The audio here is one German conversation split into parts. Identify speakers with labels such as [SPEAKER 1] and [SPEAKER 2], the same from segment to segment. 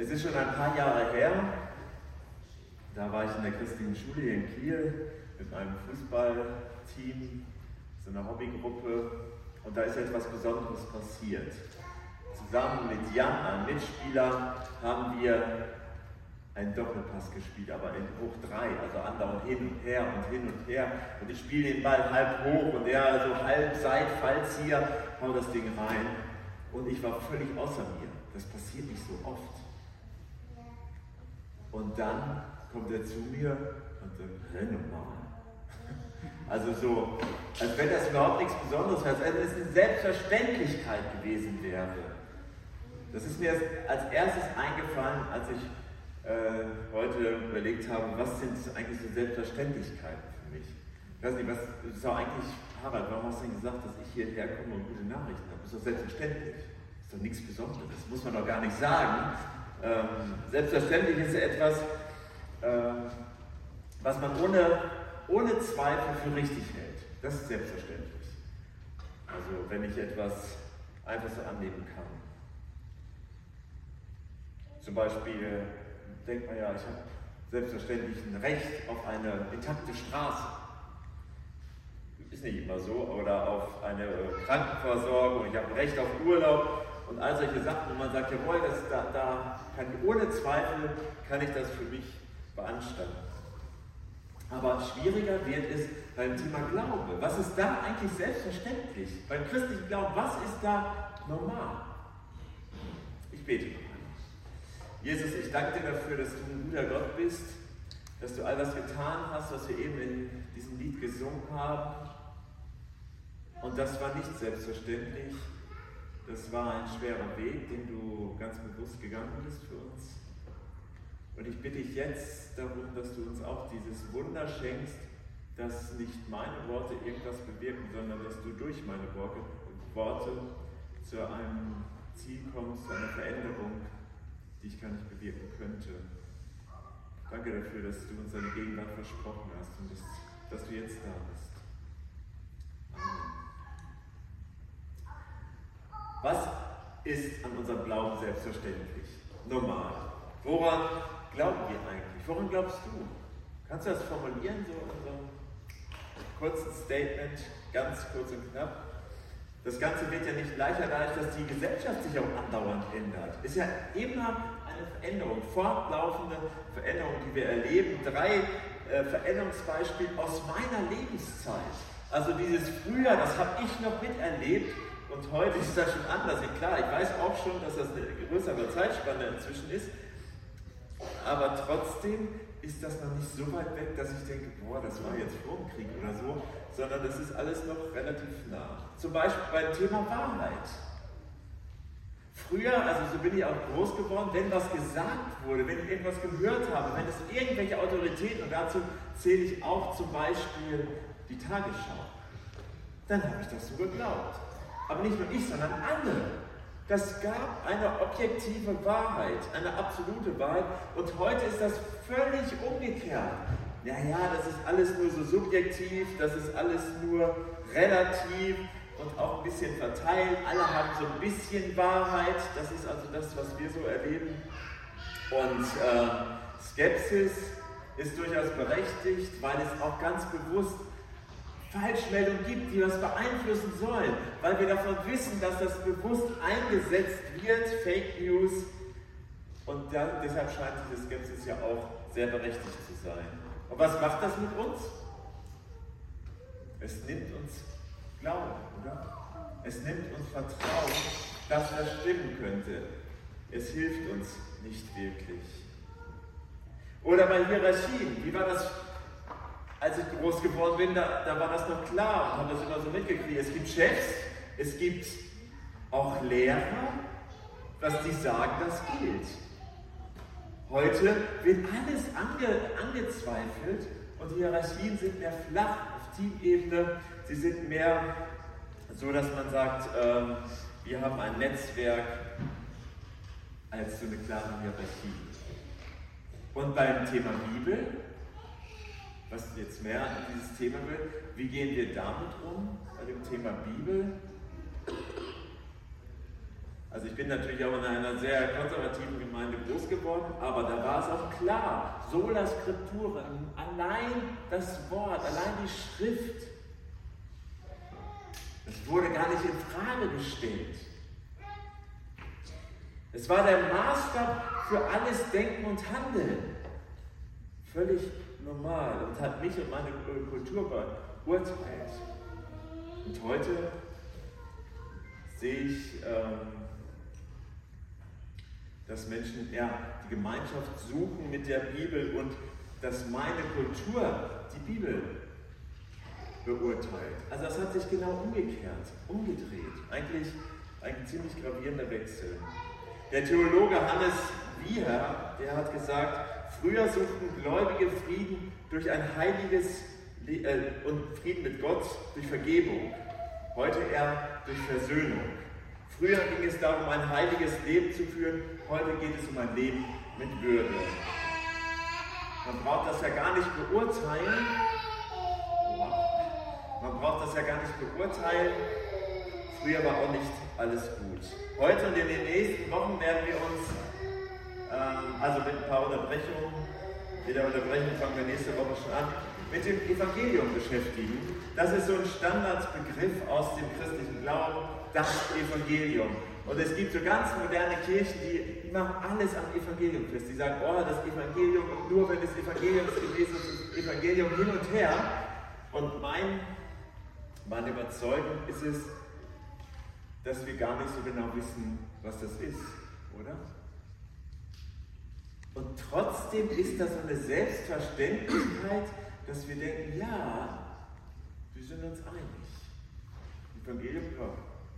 [SPEAKER 1] Es ist schon ein paar Jahre her, da war ich in der christlichen Schule hier in Kiel mit meinem Fußballteam, so einer Hobbygruppe, und da ist etwas Besonderes passiert. Zusammen mit Jan, einem Mitspieler, haben wir einen Doppelpass gespielt, aber in hoch drei, also andauernd hin und her und hin und her. Und ich spiele den Ball halb hoch und er so halb Seitfallzieher, hau das Ding rein. Und ich war völlig außer mir. Das passiert nicht so oft. Und dann kommt er zu mir und sagt, hä, normal. Also so, als wenn das überhaupt nichts Besonderes wäre, als wenn es eine Selbstverständlichkeit gewesen wäre. Das ist mir als erstes eingefallen, als ich äh, heute überlegt habe, was sind eigentlich so Selbstverständlichkeiten für mich. Ich weiß nicht, was ist auch eigentlich, Harald, warum hast du denn gesagt, dass ich hierher komme und gute Nachrichten habe? Das ist doch selbstverständlich. Das ist doch nichts Besonderes. Das muss man doch gar nicht sagen. Ähm, selbstverständlich ist etwas, äh, was man ohne, ohne Zweifel für richtig hält. Das ist selbstverständlich. Also wenn ich etwas einfach so annehmen kann. Zum Beispiel denkt man ja, ich habe selbstverständlich ein Recht auf eine intakte Straße. Ist nicht immer so. Oder auf eine Krankenversorgung, ich habe ein Recht auf Urlaub und all solche Sachen. Und man sagt, jawohl, das, da, da kann ohne Zweifel kann ich das für mich beanstanden. Aber schwieriger wird es beim Thema Glaube. Was ist da eigentlich selbstverständlich? Beim christlichen Glauben, was ist da normal? Ich bete noch einmal. Jesus, ich danke dir dafür, dass du ein guter Gott bist, dass du all das getan hast, was wir eben in diesem Lied gesungen haben. Und das war nicht selbstverständlich. Das war ein schwerer Weg, den du ganz bewusst gegangen bist für uns. Und ich bitte dich jetzt darum, dass du uns auch dieses Wunder schenkst, dass nicht meine Worte irgendwas bewirken, sondern dass du durch meine Worte, zu einem Ziel kommst, zu einer Veränderung, die ich gar nicht bewirken könnte. Danke dafür, dass du uns deine Gegenwart versprochen hast und dass, dass du jetzt da bist. Amen. Was ist an unserem Glauben selbstverständlich? Normal. Woran glauben wir eigentlich? Woran glaubst du? Kannst du das formulieren, so in so einem kurzen Statement, ganz kurz und knapp? Das Ganze wird ja nicht leichter dadurch, dass die Gesellschaft sich auch andauernd ändert. Ist ja immer eine Veränderung, fortlaufende Veränderung, die wir erleben. Drei äh, Veränderungsbeispiele aus meiner Lebenszeit. Also dieses Frühjahr, das habe ich noch miterlebt und heute ist das schon anders. Ja, klar, ich weiß auch schon, dass das eine größere Zeitspanne inzwischen ist, aber trotzdem ist das noch nicht so weit weg, dass ich denke, boah, das war jetzt vor dem Krieg oder so, sondern das ist alles noch relativ nah. Zum Beispiel beim Thema Wahrheit. Früher, also so bin ich auch groß geworden, wenn was gesagt wurde, wenn ich irgendwas gehört habe, wenn es irgendwelche Autoritäten, und dazu zähle ich auch zum Beispiel die Tagesschau, dann habe ich das so geglaubt. Aber nicht nur ich, sondern alle. Das gab eine objektive Wahrheit, eine absolute Wahrheit. Und heute ist das völlig umgekehrt. Naja, das ist alles nur so subjektiv, das ist alles nur relativ und auch ein bisschen verteilt. Alle haben so ein bisschen Wahrheit. Das ist also das, was wir so erleben. Und äh, Skepsis ist durchaus berechtigt, weil es auch ganz bewusst Falschmeldungen gibt, die was beeinflussen sollen, weil wir davon wissen, dass das bewusst eingesetzt wird, Fake News. Und dann, deshalb scheint diese Skepsis ja auch sehr berechtigt zu sein. Und was macht das mit uns? Es nimmt uns Glauben, oder? Es nimmt uns Vertrauen, dass das stimmen könnte. Es hilft uns nicht wirklich. Oder bei Hierarchien, wie war das als ich groß geworden bin, da, da war das noch klar und habe das immer so mitgekriegt. Es gibt Chefs, es gibt auch Lehrer, was die sagen, das gilt. Heute wird alles ange, angezweifelt und die Hierarchien sind mehr flach auf Teamebene. Sie sind mehr so, dass man sagt, ähm, wir haben ein Netzwerk als so eine klare Hierarchie. Und beim Thema Bibel was jetzt mehr in dieses Thema will. Wie gehen wir damit um, bei dem Thema Bibel? Also ich bin natürlich auch in einer sehr konservativen Gemeinde groß geworden, aber da war es auch klar, sola scriptura, allein das Wort, allein die Schrift, das wurde gar nicht in Frage gestellt. Es war der Maßstab für alles Denken und Handeln. Völlig normal und hat mich und meine Kultur beurteilt. Und heute sehe ich, ähm, dass Menschen ja, die Gemeinschaft suchen mit der Bibel und dass meine Kultur die Bibel beurteilt. Also das hat sich genau umgekehrt, umgedreht. Eigentlich ein ziemlich gravierender Wechsel. Der Theologe Hannes Wieher, der hat gesagt, früher suchten Gläubige Frieden durch ein heiliges äh, und Frieden mit Gott durch Vergebung, heute eher durch Versöhnung. Früher ging es darum, ein heiliges Leben zu führen, heute geht es um ein Leben mit Würde. Man braucht das ja gar nicht beurteilen. Man braucht das ja gar nicht beurteilen. Früher war auch nicht alles gut. Heute und in den nächsten Wochen werden wir uns, also mit ein paar Unterbrechungen, mit der Unterbrechung fangen wir nächste Woche schon an, mit dem Evangelium beschäftigen. Das ist so ein Standardbegriff aus dem christlichen Glauben, das Evangelium. Und es gibt so ganz moderne Kirchen, die, die machen alles am Evangelium fest. Die sagen, oh, das Evangelium und nur wenn das Evangelium gewesen ist, das Evangelium hin und her. Und mein, meine Überzeugung ist es, dass wir gar nicht so genau wissen, was das ist, oder? Und trotzdem ist das so eine Selbstverständlichkeit, dass wir denken, ja, wir sind uns einig. Evangelium, ja,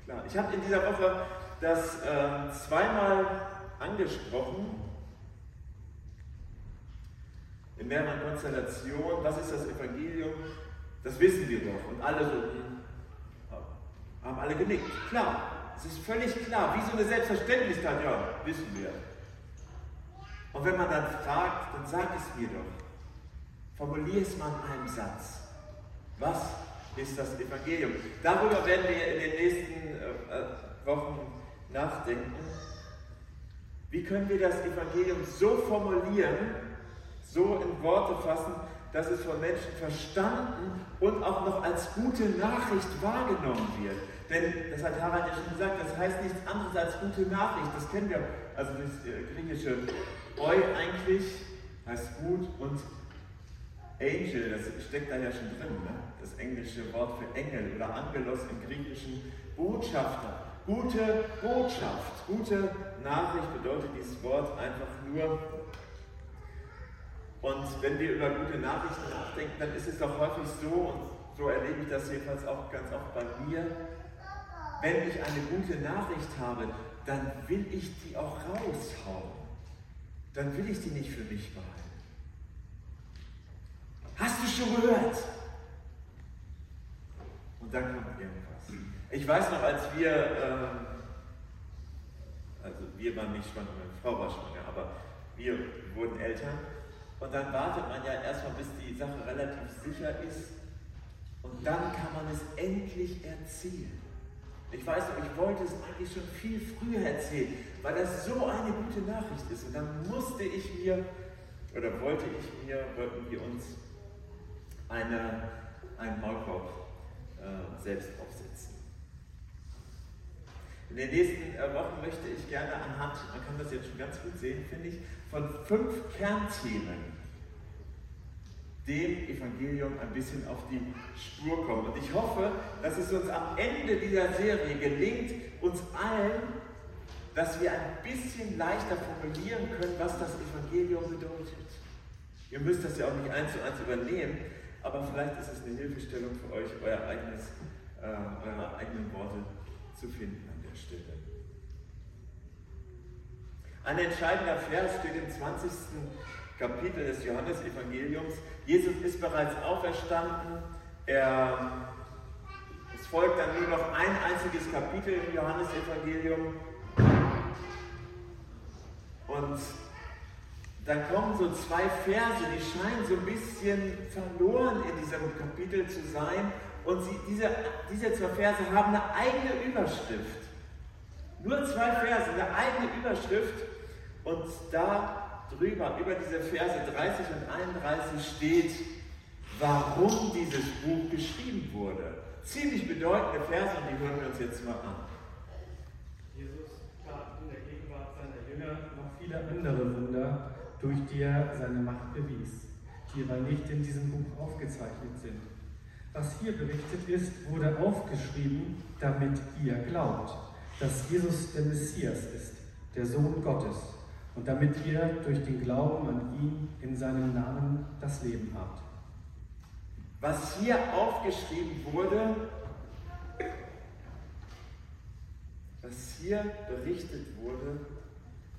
[SPEAKER 1] klar. Ich habe in dieser Woche das äh, zweimal angesprochen, in mehreren Konstellationen. Was ist das Evangelium? Das wissen wir doch. Und alle so, haben alle genickt. Klar, es ist völlig klar, wie so eine Selbstverständlichkeit, ja, wissen wir. Und wenn man dann fragt, dann sag es mir doch. Formulier es mal in einem Satz. Was ist das Evangelium? Darüber werden wir in den nächsten äh, äh, Wochen nachdenken. Wie können wir das Evangelium so formulieren, so in Worte fassen, dass es von Menschen verstanden und auch noch als gute Nachricht wahrgenommen wird? Denn, das hat Harald ja schon gesagt, das heißt nichts anderes als gute Nachricht. Das kennen wir, also das äh, griechische Eu eigentlich heißt gut und Angel, das steckt da ja schon drin, ne? das englische Wort für Engel oder Angelos im Griechischen Botschafter. Gute Botschaft, gute Nachricht bedeutet dieses Wort einfach nur. Und wenn wir über gute Nachrichten nachdenken, dann ist es doch häufig so, und so erlebe ich das jedenfalls auch ganz oft bei mir, wenn ich eine gute Nachricht habe, dann will ich die auch raushauen. Dann will ich die nicht für mich behalten. Hast du schon gehört? Und dann kommt irgendwas. Ich weiß noch, als wir, ähm, also wir waren nicht schwanger, meine Frau war schwanger, aber wir wurden Eltern. Und dann wartet man ja erstmal, bis die Sache relativ sicher ist. Und dann kann man es endlich erzählen. Ich weiß noch, ich wollte es eigentlich schon viel früher erzählen, weil das so eine gute Nachricht ist. Und dann musste ich mir, oder wollte ich mir, wollten wir uns eine, einen Maulkorb äh, selbst aufsetzen. In den nächsten äh, Wochen möchte ich gerne anhand, man kann das jetzt schon ganz gut sehen, finde ich, von fünf Kernthemen dem Evangelium ein bisschen auf die Spur kommen. Und ich hoffe, dass es uns am Ende dieser Serie gelingt, uns allen, dass wir ein bisschen leichter formulieren können, was das Evangelium bedeutet. Ihr müsst das ja auch nicht eins zu eins übernehmen, aber vielleicht ist es eine Hilfestellung für euch, euer eigenes, äh, eure eigenen Worte zu finden an der Stelle. Ein entscheidender Vers steht im 20. Kapitel des Johannesevangeliums. Jesus ist bereits auferstanden. Er, es folgt dann nur noch ein einziges Kapitel im Johannesevangelium. Und dann kommen so zwei Verse, die scheinen so ein bisschen verloren in diesem Kapitel zu sein. Und sie, diese, diese zwei Verse haben eine eigene Überschrift. Nur zwei Verse, eine eigene Überschrift und da drüber, über diese Verse 30 und 31 steht, warum dieses Buch geschrieben wurde. Ziemlich bedeutende Verse und die hören wir uns jetzt mal an.
[SPEAKER 2] Jesus tat in der Gegenwart seiner Jünger noch viele andere Wunder, durch die er seine Macht bewies, die aber nicht in diesem Buch aufgezeichnet sind. Was hier berichtet ist, wurde aufgeschrieben, damit ihr glaubt, dass Jesus der Messias ist, der Sohn Gottes, und damit ihr durch den Glauben an ihn in seinem Namen das Leben habt.
[SPEAKER 1] Was hier aufgeschrieben wurde, was hier berichtet wurde,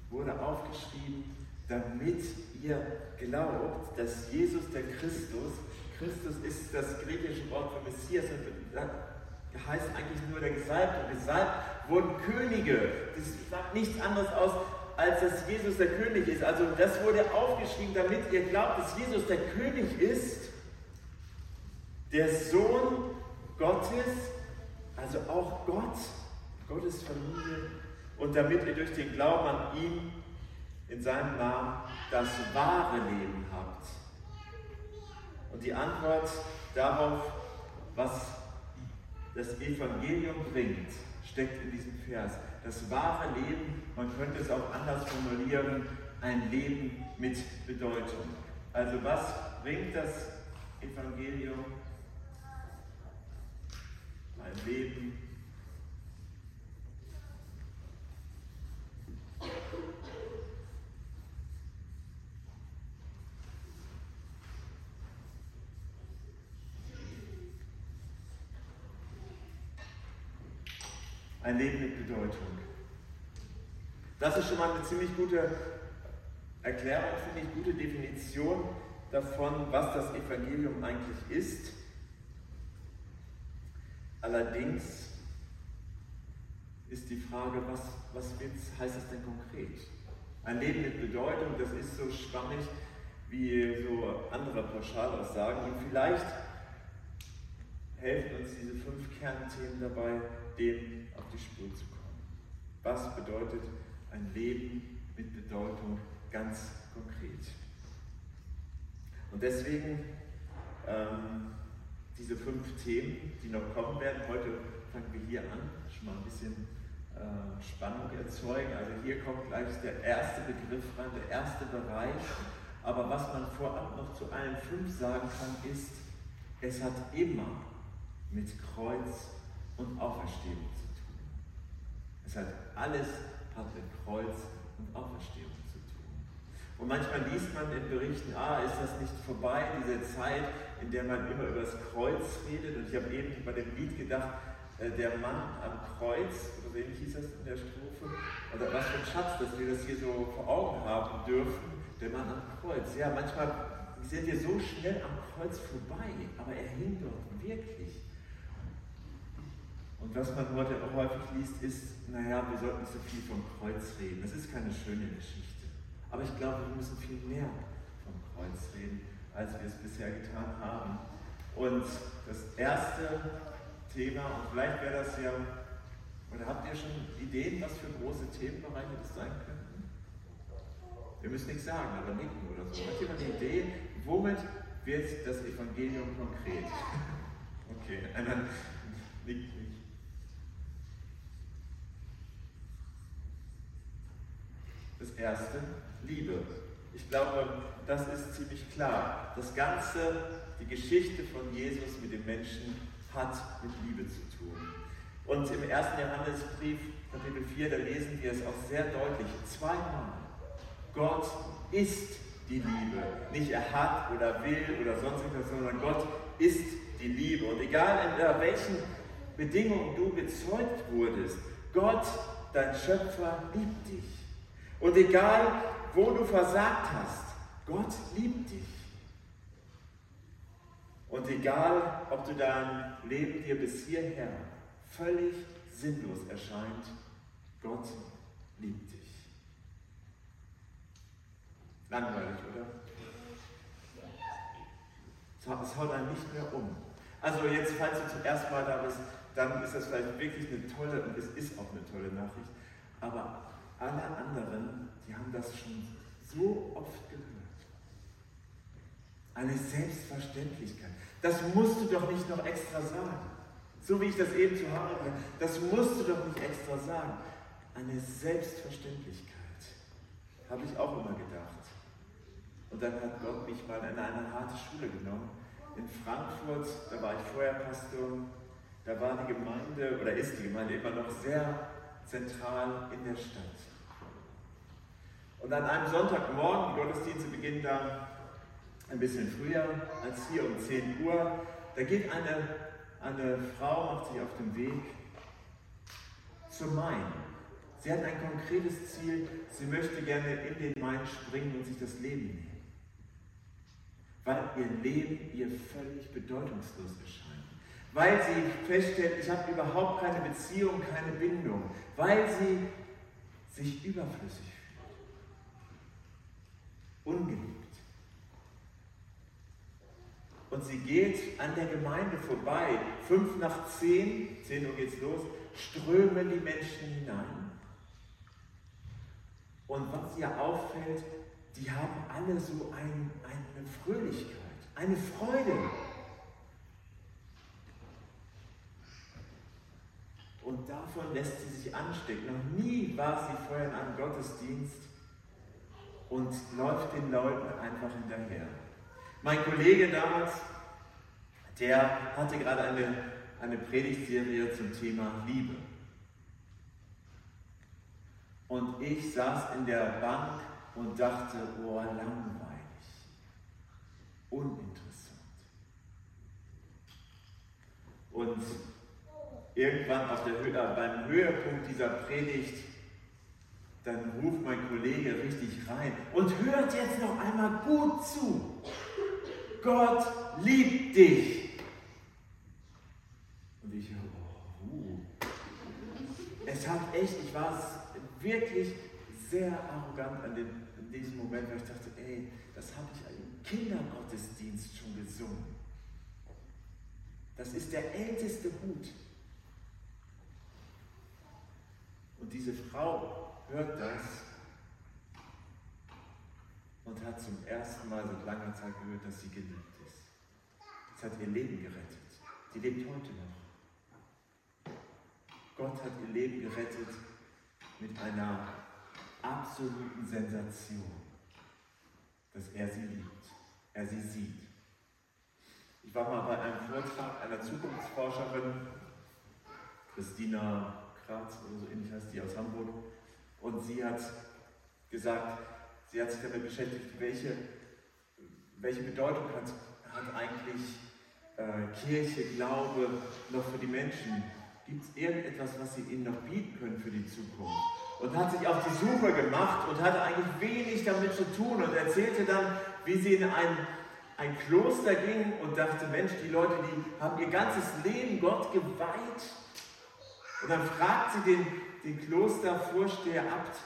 [SPEAKER 1] wurde aufgeschrieben, damit ihr glaubt, dass Jesus der Christus, Christus ist das griechische Wort für Messias und heißt eigentlich nur der Gesalbte. Gesalbt wurden Könige. Das sagt nichts anderes aus, als dass Jesus der König ist. Also das wurde aufgeschrieben, damit ihr glaubt, dass Jesus der König ist der Sohn Gottes, also auch Gott, Gottes Familie, und damit ihr durch den Glauben an ihn in seinem Namen das wahre Leben habt. Und die Antwort darauf, was das Evangelium bringt, steckt in diesem Vers. Das wahre Leben, man könnte es auch anders formulieren, ein Leben mit Bedeutung. Also was bringt das Evangelium? ein Leben ein Leben mit Bedeutung. Das ist schon mal eine ziemlich gute Erklärung, finde ich, gute Definition davon, was das Evangelium eigentlich ist. Allerdings ist die Frage, was, was heißt das denn konkret? Ein Leben mit Bedeutung, das ist so schwammig wie so andere Pauschalaussagen. Und vielleicht helfen uns diese fünf Kernthemen dabei, dem auf die Spur zu kommen. Was bedeutet ein Leben mit Bedeutung ganz konkret? Und deswegen ähm, diese fünf Themen, die noch kommen werden. Heute fangen wir hier an, schon mal ein bisschen äh, Spannung erzeugen. Also hier kommt gleich der erste Begriff rein, der erste Bereich. Aber was man vorab noch zu allen fünf sagen kann, ist, es hat immer mit Kreuz und Auferstehung zu tun. Es hat alles hat mit Kreuz und Auferstehung zu tun. Und manchmal liest man in Berichten, ah, ist das nicht vorbei, diese Zeit, in der man immer über das Kreuz redet. Und ich habe eben bei dem Lied gedacht, äh, der Mann am Kreuz, oder wie hieß das in der Strophe? Oder was für ein Schatz, dass wir das hier so vor Augen haben dürfen, der Mann am Kreuz. Ja, manchmal sind wir so schnell am Kreuz vorbei, aber er hing dort wirklich. Und was man heute auch häufig liest, ist, naja, wir sollten nicht so viel vom Kreuz reden. Das ist keine schöne Geschichte. Aber ich glaube, wir müssen viel mehr vom Kreuz reden als wir es bisher getan haben. Und das erste Thema, und vielleicht wäre das ja, oder habt ihr schon Ideen, was für große Themenbereiche das sein könnten? Wir müssen nichts sagen, aber nicken oder so. Hat jemand eine Idee, womit wird das Evangelium konkret? okay, einer nickt nicht. Das erste, Liebe. Ich glaube, das ist ziemlich klar. Das Ganze, die Geschichte von Jesus mit den Menschen hat mit Liebe zu tun. Und im ersten Johannesbrief, Kapitel 4, da lesen wir es auch sehr deutlich, zweimal. Gott ist die Liebe. Nicht er hat oder will oder sonst etwas, sondern Gott ist die Liebe. Und egal in welchen Bedingungen du gezeugt wurdest, Gott, dein Schöpfer, liebt dich. Und egal wo du versagt hast, Gott liebt dich. Und egal, ob du dein Leben dir bis hierher völlig sinnlos erscheint, Gott liebt dich. Langweilig, oder? Es haut einen nicht mehr um. Also jetzt, falls du zum ersten Mal da bist, dann ist das vielleicht wirklich eine tolle, und es ist auch eine tolle Nachricht. Aber alle anderen, die haben das schon so oft gehört. Eine Selbstverständlichkeit. Das musst du doch nicht noch extra sagen. So wie ich das eben zu Hause habe. Das musst du doch nicht extra sagen. Eine Selbstverständlichkeit. Habe ich auch immer gedacht. Und dann hat Gott mich mal in eine harte Schule genommen. In Frankfurt, da war ich vorher Pastor, da war die Gemeinde, oder ist die Gemeinde immer noch sehr zentral in der Stadt. Und an einem Sonntagmorgen, die Gottesdienste beginnen da ein bisschen früher als hier um 10 Uhr, da geht eine, eine Frau, macht sich auf den Weg zur Main. Sie hat ein konkretes Ziel, sie möchte gerne in den Main springen und sich das Leben nehmen. Weil ihr Leben ihr völlig bedeutungslos erscheint. Weil sie feststellt, ich habe überhaupt keine Beziehung, keine Bindung. Weil sie sich überflüssig ungeliebt. Und sie geht an der Gemeinde vorbei. Fünf nach zehn, zehn Uhr geht's los, strömen die Menschen hinein. Und was ihr auffällt, die haben alle so ein, eine Fröhlichkeit, eine Freude. Und davon lässt sie sich anstecken. Noch nie war sie vorher in einem Gottesdienst und läuft den Leuten einfach hinterher. Mein Kollege damals, der hatte gerade eine, eine Predigtserie zum Thema Liebe. Und ich saß in der Bank und dachte, oh, langweilig, uninteressant. Und irgendwann auf der Höhe, beim Höhepunkt dieser Predigt dann ruft mein Kollege richtig rein und hört jetzt noch einmal gut zu. Gott liebt dich. Und ich höre, oh, uh. Es hat echt, ich war wirklich sehr arrogant an, den, in diesem Moment, weil ich dachte, ey, das habe ich im Kindergottesdienst schon gesungen. Das ist der älteste Hut. Und diese Frau hört das und hat zum ersten Mal seit langer Zeit gehört, dass sie geliebt ist. Es hat ihr Leben gerettet. Sie lebt heute noch. Gott hat ihr Leben gerettet mit einer absoluten Sensation, dass er sie liebt, er sie sieht. Ich war mal bei einem Vortrag einer Zukunftsforscherin, Christina Kratz oder so ähnlich heißt die aus Hamburg, und sie hat gesagt, sie hat sich damit beschäftigt, welche, welche Bedeutung hat, hat eigentlich äh, Kirche, Glaube noch für die Menschen? Gibt es irgendetwas, was sie ihnen noch bieten können für die Zukunft? Und hat sich auf die Suche gemacht und hatte eigentlich wenig damit zu tun und erzählte dann, wie sie in ein, ein Kloster ging und dachte, Mensch, die Leute, die haben ihr ganzes Leben Gott geweiht. Und dann fragt sie den, den Klostervorsteher Abt,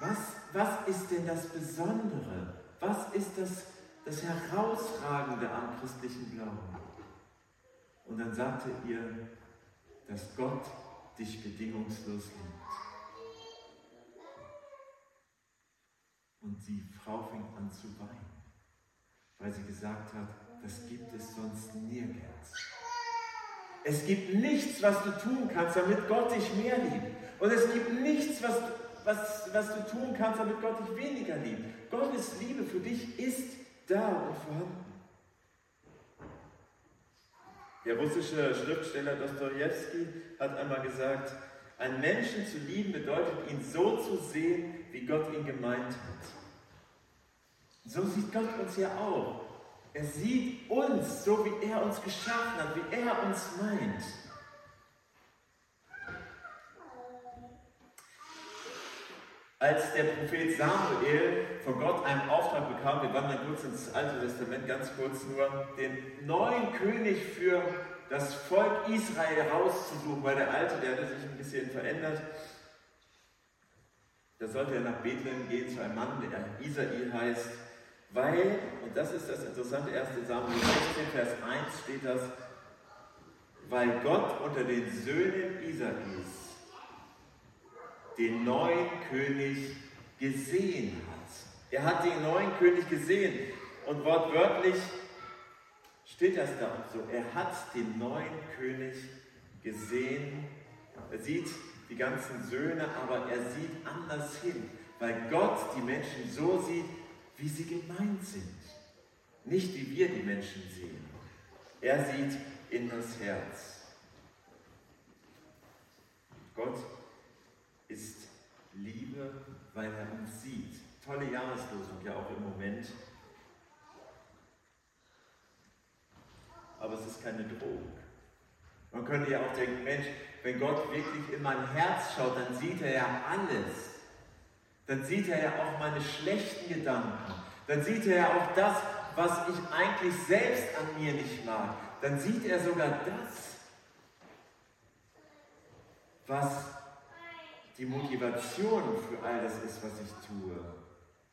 [SPEAKER 1] was, was ist denn das Besondere? Was ist das, das Herausragende am christlichen Glauben? Und dann sagte ihr, dass Gott dich bedingungslos liebt. Und die Frau fängt an zu weinen, weil sie gesagt hat, das gibt es sonst nirgends. Es gibt nichts, was du tun kannst, damit Gott dich mehr liebt. Und es gibt nichts, was, was, was du tun kannst, damit Gott dich weniger liebt. Gottes Liebe für dich ist da und vorhanden. Der russische Schriftsteller Dostoevsky hat einmal gesagt, einen Menschen zu lieben bedeutet, ihn so zu sehen, wie Gott ihn gemeint hat. So sieht Gott uns ja auch. Er sieht uns so, wie er uns geschaffen hat, wie er uns meint. Als der Prophet Samuel von Gott einen Auftrag bekam, wir wandern kurz ins Alte Testament, ganz kurz nur, den neuen König für das Volk Israel rauszusuchen, weil der Alte, der hatte sich ein bisschen verändert. Da sollte er nach Bethlehem gehen zu einem Mann, der Isai heißt. Weil, und das ist das Interessante, 1. Samuel 16, Vers 1 steht das, weil Gott unter den Söhnen Isais den neuen König gesehen hat. Er hat den neuen König gesehen. Und wortwörtlich steht das da auch so. Er hat den neuen König gesehen. Er sieht die ganzen Söhne, aber er sieht anders hin, weil Gott die Menschen so sieht, wie sie gemeint sind. Nicht wie wir die Menschen sehen. Er sieht in das Herz. Gott ist Liebe, weil er uns sieht. Tolle Jahreslosung ja auch im Moment. Aber es ist keine Drohung. Man könnte ja auch denken, Mensch, wenn Gott wirklich in mein Herz schaut, dann sieht er ja alles. Dann sieht er ja auch meine schlechten Gedanken. Dann sieht er ja auch das, was ich eigentlich selbst an mir nicht mag. Dann sieht er sogar das, was die Motivation für all das ist, was ich tue.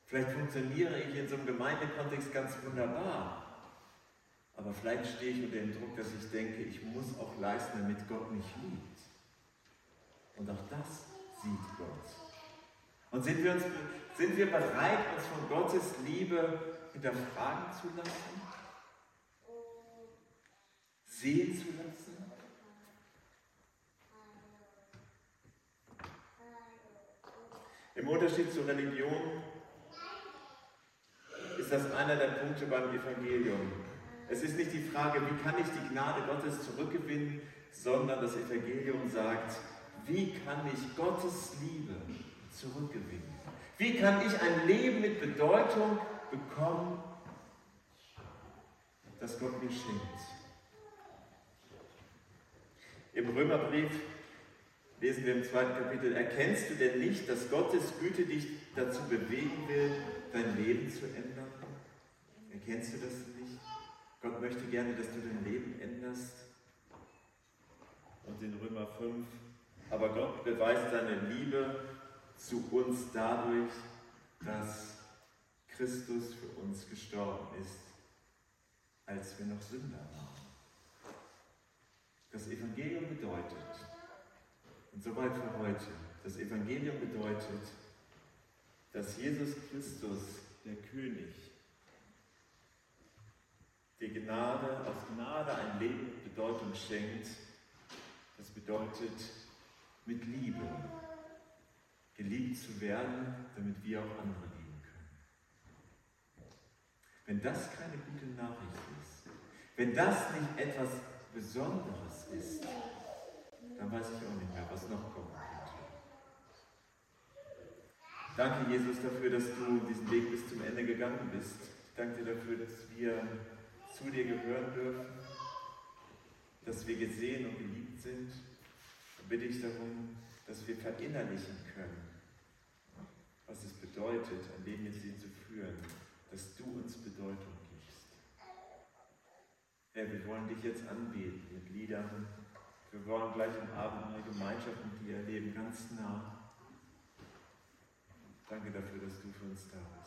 [SPEAKER 1] Vielleicht funktioniere ich in so einem Gemeindekontext ganz wunderbar. Aber vielleicht stehe ich unter dem Druck, dass ich denke, ich muss auch leisten, damit Gott mich liebt. Und auch das sieht Gott. Und sind wir, uns, sind wir bereit, uns von Gottes Liebe hinterfragen zu lassen? Sehen zu lassen? Im Unterschied zur Religion ist das einer der Punkte beim Evangelium. Es ist nicht die Frage, wie kann ich die Gnade Gottes zurückgewinnen, sondern das Evangelium sagt, wie kann ich Gottes Liebe zurückgewinnen? Wie kann ich ein Leben mit Bedeutung bekommen, das Gott mir schenkt? Im Römerbrief lesen wir im zweiten Kapitel, erkennst du denn nicht, dass Gottes Güte dich dazu bewegen will, dein Leben zu ändern? Erkennst du das nicht? Gott möchte gerne, dass du dein Leben änderst. Und in Römer 5, aber Gott beweist seine Liebe zu uns dadurch, dass Christus für uns gestorben ist, als wir noch Sünder waren. Das Evangelium bedeutet, und soweit für heute, das Evangelium bedeutet, dass Jesus Christus, der König, die Gnade, aus Gnade ein Leben mit Bedeutung schenkt. Das bedeutet, mit Liebe geliebt zu werden, damit wir auch andere lieben können. Wenn das keine gute Nachricht ist, wenn das nicht etwas Besonderes ist, dann weiß ich auch nicht mehr, was noch kommen könnte. Danke, Jesus, dafür, dass du diesen Weg bis zum Ende gegangen bist. Ich danke dir dafür, dass wir zu dir gehören dürfen, dass wir gesehen und geliebt sind. Ich bitte ich darum, dass wir verinnerlichen können, was es bedeutet, ein Leben mit dir zu führen, dass du uns Bedeutung gibst. Herr, wir wollen dich jetzt anbeten mit Liedern. Wir wollen gleich am Abend eine Gemeinschaft mit dir erleben, ganz nah. Danke dafür, dass du für uns da bist.